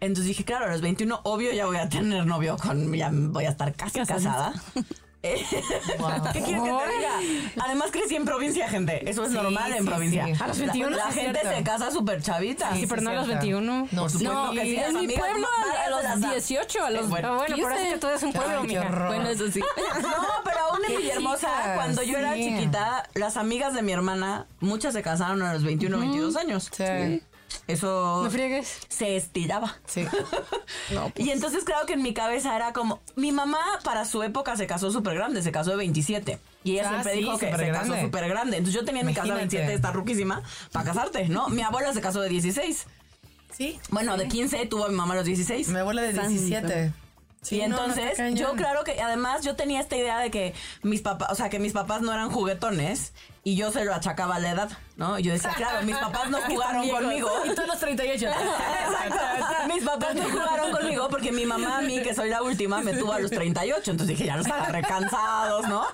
Entonces dije, claro, a los 21, obvio, ya voy a tener novio con... Ya voy a estar casi casada. Eh, ¿Qué quieres que te diga? Además crecí en provincia, gente. Eso es Sí, normal en sí, provincia. sí. A los La- 21 La, es gente cierto. se casa súper chavita. sí, pero no a los cierto. 21. No, Por supuesto No, que sí, en mi pueblo a los 18, a los Bueno. Ah, bueno, por eso es 15. que tú eres un pueblo, mija. Bueno, eso sí. No, pero aún en Villahermosa, cuando yo era chiquita, las amigas de mi hermana, muchas se casaron a los 21, 22 años. Sí. Eso No friegues. se estiraba. Sí. Y entonces creo que en mi cabeza era como, mi mamá para su época se casó súper grande, se casó de 27. Y ella Ah, siempre sí, dijo que se casó súper grande. Entonces yo tenía en mi casa Imagínate. 27, está ruquísima, para casarte, ¿no? Mi abuela se casó de 16. Sí. Bueno, de 15 tuvo a mi mamá a los 16. Mi abuela de 17. Sí, y no, no, entonces, yo claro que además yo tenía esta idea de que mis papás, o sea, que mis papás no eran juguetones y yo se lo achacaba a la edad, ¿no? Y yo decía, claro, mis papás no jugaron conmigo. Y todos los 38. Exacto. Mis papás no jugaron conmigo porque mi mamá a mí, que soy la última, me tuvo a los 38. Entonces dije, ya los agarré cansados, ¿no?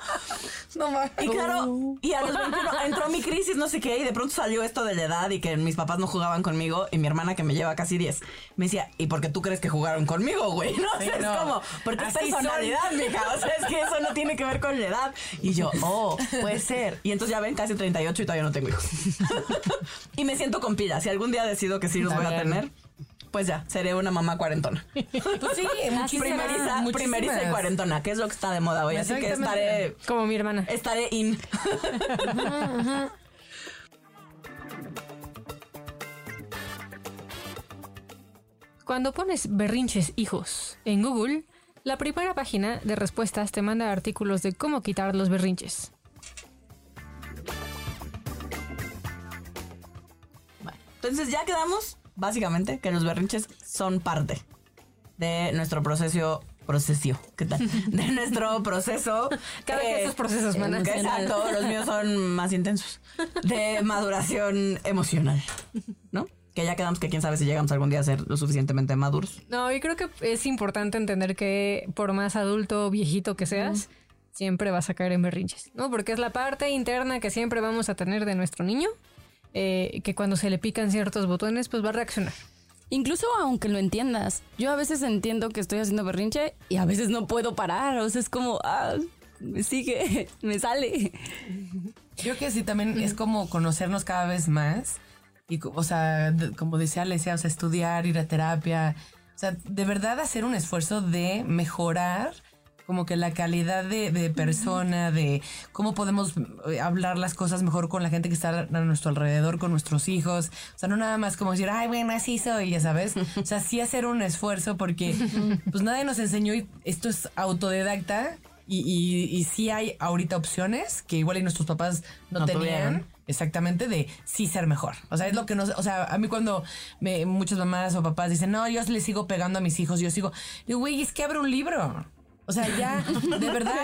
No mames. Y claro, y a los 21 entró mi crisis, no sé qué, y de pronto salió esto de la edad y que mis papás no jugaban conmigo y mi hermana que me lleva casi 10 me decía, ¿y por qué tú crees que jugaron conmigo, güey? No, O sea, Sí, no. es como, porque es personalidad, mija, o sea, es que eso no tiene que ver con la edad. Y yo, oh, puede ser. Y entonces ya ven, casi 38 y todavía no tengo hijos. y me siento con pila. Si algún día decido que sí los voy a tener, pues ya, seré una mamá cuarentona. Pues sí, muchísimas. Primeriza, primeriza y cuarentona, que es lo que está de moda hoy. Así que estaré, Como mi hermana. estaré in. Cuando pones berrinches hijos en Google, la primera página de respuestas te manda artículos de cómo quitar los berrinches. Entonces ya quedamos, básicamente, que los berrinches son parte de nuestro proceso procesio, ¿qué tal? De nuestro proceso. Cada quien sus procesos, mana. que Exacto, los míos son más intensos. De maduración emocional, ¿no? Que ya quedamos que quién sabe si llegamos algún día a ser lo suficientemente maduros. No, y creo que es importante entender que por más adulto o viejito que seas, siempre vas a caer en berrinches, ¿no? Porque es la parte interna que siempre vamos a tener de nuestro niño, eh, que cuando se le pican ciertos botones, pues va a reaccionar. Incluso aunque lo entiendas, yo a veces entiendo que estoy haciendo berrinche y a veces no puedo parar. O sea, es como, ah, me sigue, me sale. Creo que sí, también es como conocernos cada vez más. Y, o sea, como decía Alesia, o sea, estudiar, ir a terapia. O sea, de verdad hacer un esfuerzo de mejorar como que la calidad de, de persona, de cómo podemos eh, hablar las cosas mejor con la gente que está a nuestro alrededor, con nuestros hijos. O sea, no nada más como decir, ay, bueno, así soy, ya sabes. O sea, sí hacer un esfuerzo porque pues nadie nos enseñó y esto es autodidacta y, y, y sí hay ahorita opciones que igual y nuestros papás no, No tenían. tuvieron. Exactamente, de sí ser mejor. O sea, es lo que nos. O sea, a mí cuando me, muchas mamás o papás dicen, no, yo le sigo pegando a mis hijos, yo sigo. Digo, güey, es que abre un libro. O sea, ya, de verdad,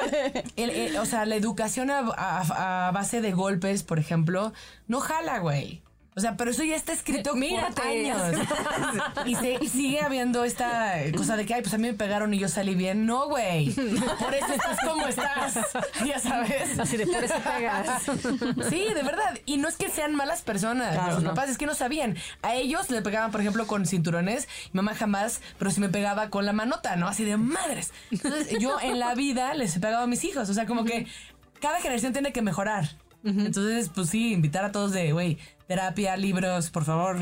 el- o sea, la educación a- a base de golpes, por ejemplo, no jala, güey. O sea, pero eso ya está escrito Mírate. por años. Y se, sigue habiendo esta cosa de que, ay, pues a mí me pegaron y yo salí bien. No, güey. Por eso estás como estás. Ya sabes. Así de por eso pegas. Sí, de verdad. Y no es que sean malas personas. Claro, Los no. papás es que no sabían. A ellos le pegaban, por ejemplo, con cinturones. Mi mamá jamás, pero sí me pegaba con la manota, ¿no? Así de madres. Entonces, yo en la vida les he pegado a mis hijos. O sea, como que cada generación tiene que mejorar. Entonces, pues sí, invitar a todos de, güey, terapia, libros, por favor.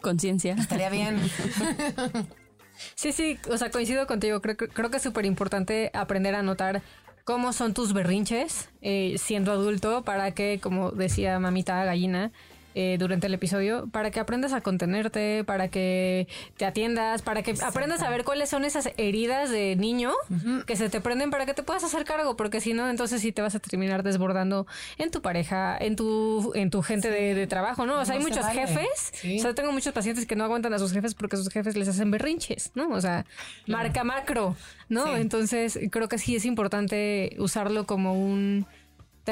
Conciencia. Estaría bien. Sí, sí, o sea, coincido contigo. Creo, que- creo que es súper importante aprender a notar cómo son tus berrinches eh, siendo adulto para que, como decía mamita gallina eh, durante el episodio, para que aprendas a contenerte, para que te atiendas, para que aprendas a ver cuáles son esas heridas de niño que se te prenden para que te puedas hacer cargo, porque si no, entonces sí te vas a terminar desbordando en tu pareja, en tu, en tu gente de, de trabajo, ¿no? O sea, hay se muchos vale. jefes, Sí. o sea, tengo muchos pacientes que no aguantan a sus jefes porque sus jefes les hacen berrinches, ¿no? O sea, marca macro, ¿no? Sí. Entonces, creo que sí es importante usarlo como un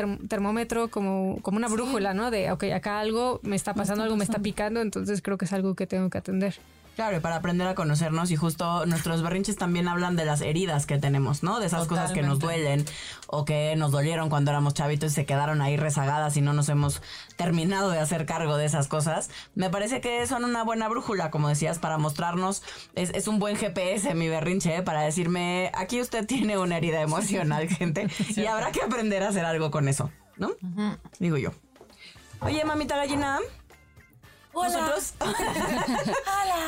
term- termómetro, como, como una brújula, ¿no? De, ok, acá algo me está pasando, algo me está picando, entonces creo que es algo que tengo que atender. Claro, y para aprender a conocernos y justo nuestros berrinches también hablan de las heridas que tenemos, ¿no? De esas cosas que nos duelen o que nos dolieron cuando éramos chavitos y se quedaron ahí rezagadas y no nos hemos terminado de hacer cargo de esas cosas. Me parece que son una buena brújula, como decías, para mostrarnos. Es, es un buen GPS mi berrinche, ¿eh? para decirme, aquí usted tiene una herida emocional, gente, y habrá que aprender a hacer algo con eso, ¿no? Digo yo. Oye, mamita gallina. ¿Nosotros? Hola.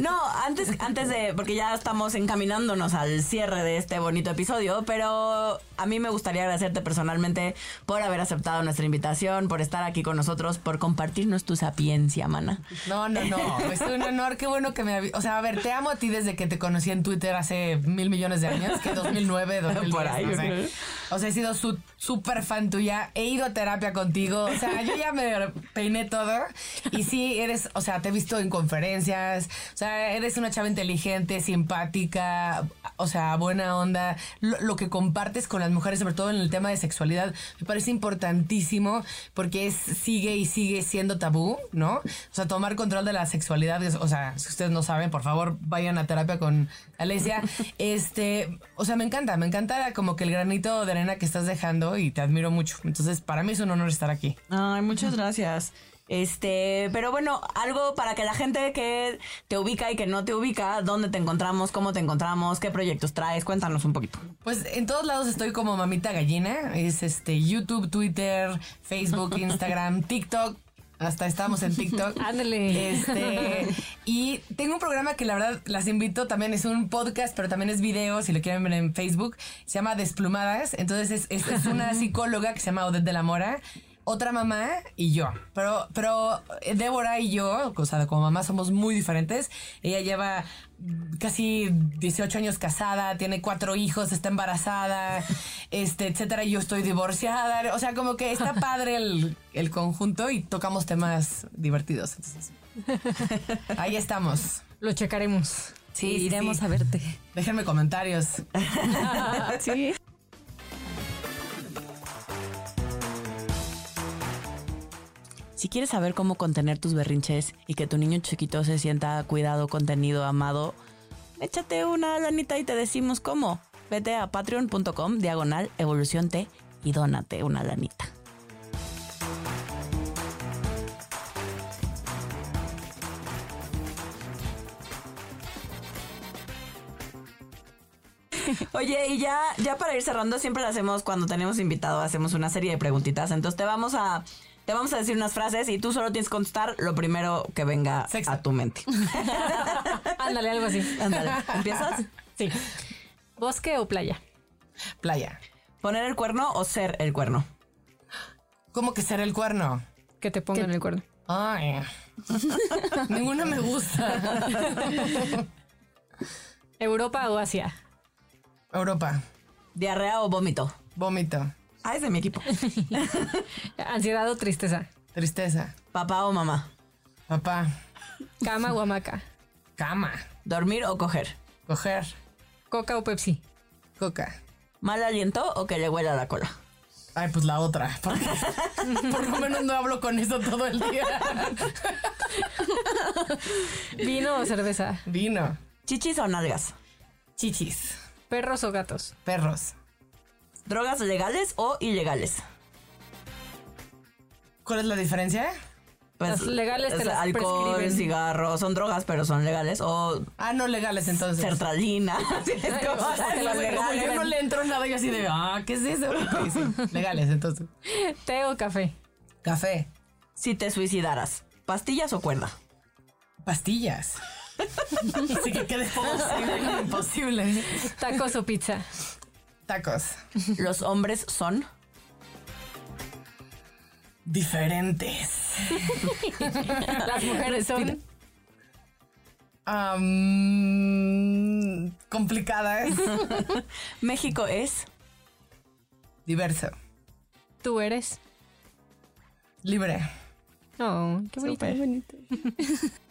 No, antes, antes de, porque ya estamos encaminándonos al cierre de este bonito episodio, pero a mí me gustaría agradecerte personalmente por haber aceptado nuestra invitación, por estar aquí con nosotros, por compartirnos tu sapiencia, mana. No, no, no. Es un honor. Qué bueno que me... O sea, a ver, te amo a ti desde que te conocí en Twitter hace mil millones de años, que 2009, 2010, Por ahí, no sé. O sea, he sido su- súper fan tuya. He ido a terapia contigo. O sea, yo ya me peiné todo. Y sí, eres, o sea, te he visto en conferencias, o sea, eres una chava inteligente, simpática, o sea, buena onda. Lo, lo que compartes con las mujeres, sobre todo en el tema de sexualidad, me parece importantísimo porque es, sigue y sigue siendo tabú, ¿no? O sea, tomar control de la sexualidad, es- o sea, si ustedes no saben, por favor, vayan a terapia con Alesia. Este, o sea, me encanta, me encanta como que el granito de arena que estás dejando y te admiro mucho. Entonces, para mí es un honor estar aquí. Ay, muchas gracias. Este, pero bueno, algo para que la gente que te ubica y que no te ubica, dónde te encontramos, cómo te encontramos, qué proyectos traes, cuéntanos un poquito. Pues en todos lados estoy como mamita gallina. Es este YouTube, Twitter, Facebook, Instagram, TikTok. Hasta estamos en TikTok. Ándale. Este, y tengo un programa que la verdad las invito, también es un podcast, pero también es video, si lo quieren ver en Facebook, se llama Desplumadas, entonces es, es- es una psicóloga que se llama Odette de la Mora, otra mamá y yo, pero, pero eh, Débora y yo, o sea, como mamá somos muy diferentes, ella lleva casi 18 años casada, tiene cuatro hijos, está embarazada, este, etcétera, y yo estoy divorciada, o sea, como que está padre el, el conjunto y tocamos temas divertidos. Entonces, ahí estamos. Lo checaremos. Sí, sí, Iremos sí. a verte. Déjenme comentarios. sí. Si quieres saber cómo contener tus berrinches y que tu niño chiquito se sienta cuidado, contenido, amado, échate una lanita y te decimos cómo. Vete a patreon.com diagonal evolución T y dónate una lanita. Oye, y ya, ya para ir cerrando, siempre lo hacemos cuando tenemos invitado, hacemos una serie de preguntitas. Entonces te vamos a, te vamos a decir unas frases y tú solo tienes que contestar lo primero que venga Sexo. a tu mente. Ándale, algo así. Ándale, ¿empiezas? Sí. ¿Bosque o playa? Playa. ¿Poner el cuerno o ser el cuerno? ¿Cómo que ser el cuerno? Que te pongan el cuerno. Ay. Ninguna me gusta. ¿Europa o Asia? Europa. ¿Diarrea o vómito? Vómito. Ah, es de mi equipo. ¿Ansiedad o tristeza? Tristeza. ¿Papá o mamá? Papá. ¿Cama o hamaca? Cama. ¿Dormir o coger? Coger. ¿Coca o Pepsi? Coca. ¿Mal aliento o que le huela la cola? Ay, pues la otra. Por lo menos no hablo con eso todo el día. ¿Vino o cerveza? Vino. ¿Chichis o nalgas? Chichis. ¿Perros o gatos? Perros. ¿Drogas legales o ilegales? ¿Cuál es la diferencia? Pues, Las legales te las alcohol, prescriben. cigarros, son drogas, pero son legales. O Ah, no legales entonces. sertralina. Yo no le entro nada y así de, ah, ¿qué es eso? Sí, legales, entonces. ¿Té o café? Café. Si te suicidaras, ¿pastillas o cuerda? Pastillas. Así que quede posible, imposible. ¿Tacos o pizza? Tacos. Los hombres son. Diferentes. Las mujeres son... Complicadas. México es. Diverso. ¿Tú eres? Libre. Oh, qué bonito. Súper.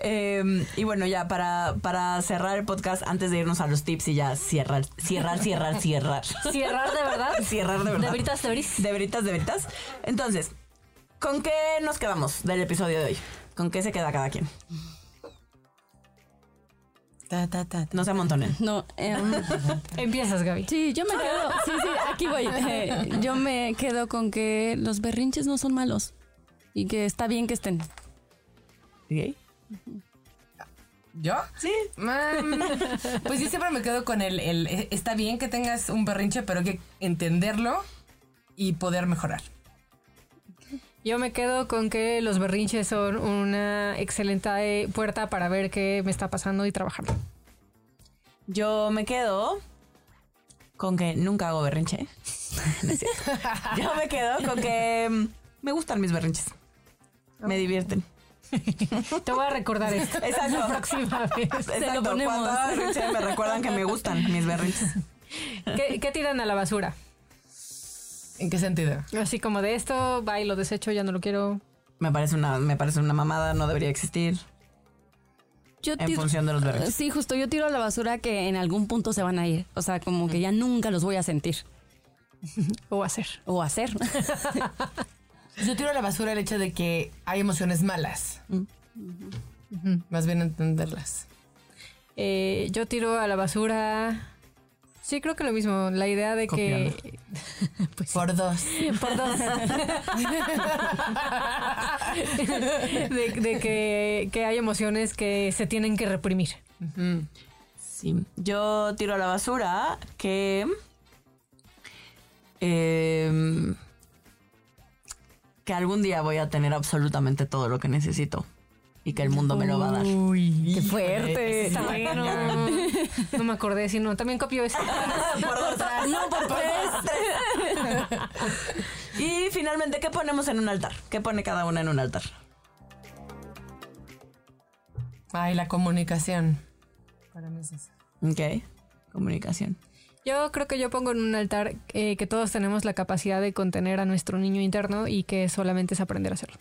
Eh, y bueno, ya para, para cerrar el podcast, antes de irnos a los tips y ya cerrar, cerrar, cerrar, cerrar. ¿Cierrar de verdad? Cerrar de verdad. ¿De veritas, de veritas? De veritas, de veritas. Entonces, ¿con qué nos quedamos del episodio de hoy? ¿Con qué se queda cada quien? Ta, ta, ta, ta. No se amontonen. No, em, Empiezas, Gaby. sí, yo me quedo. Sí, sí, aquí voy. Eh, yo me quedo con que los berrinches no son malos y que está bien que estén. ¿Ok? ¿Yo? Sí. Mm, Pues yo siempre me quedo con el, el- eh, está bien que tengas un berrinche, pero hay que entenderlo y poder mejorar. Yo me quedo con que los berrinches son una excelente eh, puerta para ver qué me está pasando y trabajarlo. Yo me quedo con que nunca hago berrinche. No. Yo me quedo con que mm, me gustan mis berrinches. Me divierten. Te voy a recordar esto. Exacto. La próxima vez. Exacto. ponemos. Cuando hago berrinche me recuerdan que me gustan mis berrinches. ¿Qué, qué tiran a la basura? ¿En qué sentido? Así como de esto, va y lo desecho, ya no lo quiero. Me parece una, me parece una mamada, no debería existir. Yo En tiro- función de los berrinches. Sí, justo yo tiro a la basura que en algún punto se van a ir. O sea, como que ya nunca los voy a sentir O hacer. o hacer. Yo tiro a la basura el hecho de que hay emociones malas. Más bien entenderlas. Eh, yo tiro a la basura. Sí, creo que lo mismo. La idea de que. Pues. Por dos. Por dos. de de que, que hay emociones que se tienen que reprimir. Sí. Yo tiro a la basura que. em, que algún día voy a tener absolutamente todo lo que necesito. Y que el mundo me lo va a dar. Uy, qué fuerte. Está bueno. No me acordé, sino también copió esto. por dos. No, por tres. Y finalmente, ¿qué ponemos en un altar? ¿Qué pone cada una en un altar? Ay, la comunicación. Para mí es eso. Ok. Comunicación. Yo creo que yo pongo en un altar eh, que todos tenemos la capacidad de contener a nuestro niño interno y que solamente es aprender a hacerlo.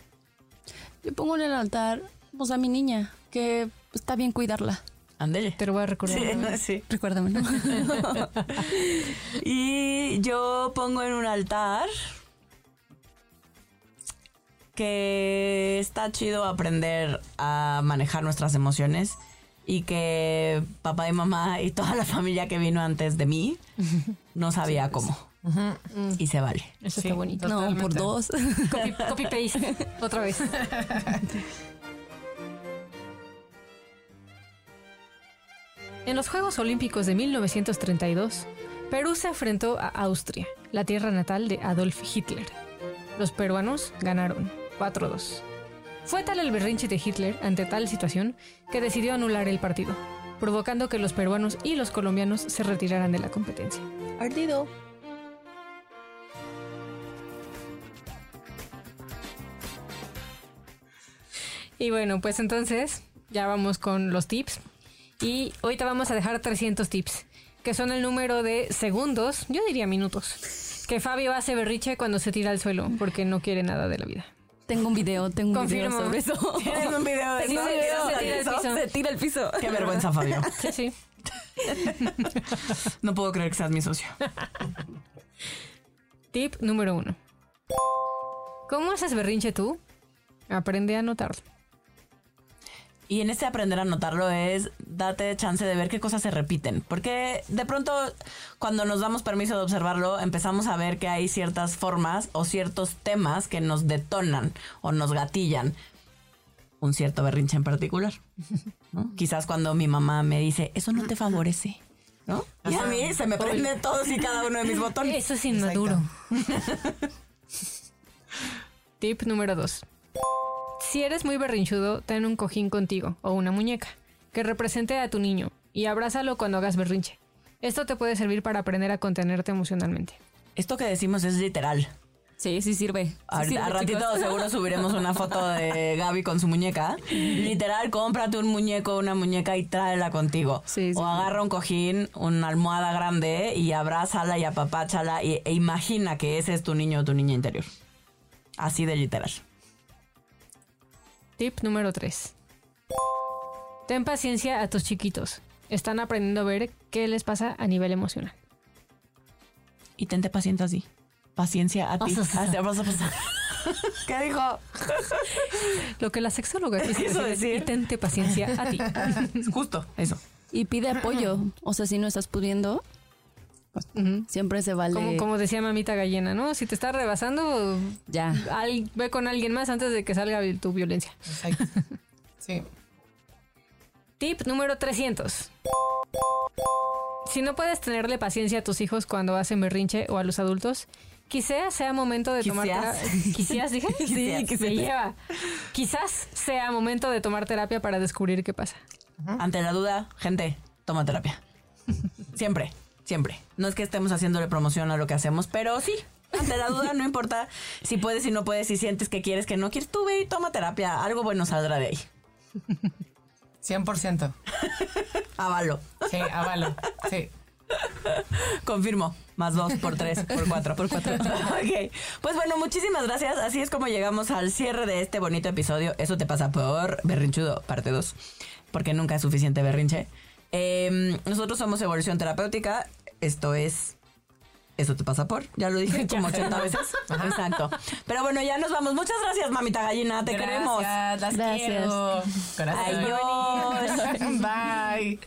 Yo pongo en el altar, pues a mi niña, que está bien cuidarla. Ándele. Te lo voy a recordar. Sí, sí. Recuérdamelo. Y yo pongo en un altar que está chido aprender a manejar nuestras emociones y que papá y mamá y toda la familia que vino antes de mí no sabía cómo. Y se vale. Eso Sí, está bonito. no, por dos. Copy, copy paste. Otra vez. En los Juegos Olímpicos de 1932, Perú se enfrentó a Austria, la tierra natal de Adolf Hitler. Los peruanos ganaron 4-2. Fue tal el berrinche de Hitler ante tal situación que decidió anular el partido, provocando que los peruanos y los colombianos se retiraran de la competencia. Ardido. Y bueno, pues entonces ya vamos con los tips. Y hoy te vamos a dejar 300 tips, que son el número de segundos, yo diría minutos, que Fabio hace berriche cuando se tira al suelo porque no quiere nada de la vida. Tengo un video, tengo un Confirmo. video sobre eso. Tienes un video de eso? sí, sí, se tira al piso. Se tira el piso. Qué vergüenza, Fabio. Sí, sí. No puedo creer que seas mi socio. Tip número uno. ¿Cómo haces berrinche tú? Aprende a notarlo. Y en este aprender a notarlo es date chance de ver qué cosas se repiten. Porque de pronto, cuando nos damos permiso de observarlo, empezamos a ver que hay ciertas formas o ciertos temas que nos detonan o nos gatillan un cierto berrinche en particular. ¿no? Quizás cuando mi mamá me dice, eso no te favorece. ¿no? Y a mí se me prende todos y cada uno de mis botones. Eso es inmaduro. Tip número 2. Si eres muy berrinchudo, ten un cojín contigo o una muñeca que represente a tu niño y abrázalo cuando hagas berrinche. Esto te puede servir para aprender a contenerte emocionalmente. Esto que decimos es literal. Sí, sí sirve. Sí sirve, al ratito chicos. seguro subiremos una foto de Gaby con su muñeca. Literal, cómprate un muñeco, una muñeca y tráela contigo. Sí, sí. o agarra un cojín, una almohada grande y abrázala y apapáchala y, e imagina que ese es tu niño o tu niña interior. Así de literal. Tip número 3. Ten paciencia a tus chiquitos. Están aprendiendo a ver qué les pasa a nivel emocional. Y tente paciente así. Paciencia a ti. Pasa. ¿Qué dijo? Lo que la sexóloga quiso Quiso decir, es, decir. y tente paciencia a ti. Justo, eso. Y pide apoyo. O sea, si no estás pudiendo, Ujú. siempre se vale. Como, como decía mamita gallina, ¿no? Si te está rebasando, Ya. al- ve con alguien más antes de que salga tu violencia. Exacto. Sí. Tip número 300. Si no puedes tenerle paciencia a tus hijos cuando hacen berrinche o a los adultos, quizás sea momento de tomar Quizás. terapia. Quizás, dije. Sí, que se lleva. Quizás sea momento de tomar terapia para descubrir qué pasa. Ante la duda, gente, toma terapia. Siempre, siempre. No es que estemos haciéndole promoción a lo que hacemos, pero sí. Ante la duda, no importa si puedes, si no puedes, si sientes que quieres, que no quieres, tú ve y toma terapia. Algo bueno saldrá de ahí. 100%. Avalo. Sí, avalo. Sí. Confirmo. Más dos por tres, por cuatro. por cuatro. ok. Pues bueno, muchísimas gracias. Así es como llegamos al cierre de este bonito episodio. Eso te pasa por Berrinchudo, parte 2. Porque nunca es suficiente berrinche. Em, nosotros somos Evolución Terapéutica. Esto es. Eso te pasa por. Ya lo dije como 80 veces. Exacto. Pero bueno, ya nos vamos. Muchas gracias, mamita gallina. Te queremos. Gracias, las Gracias. quiero. Gracias. Adiós. Bye.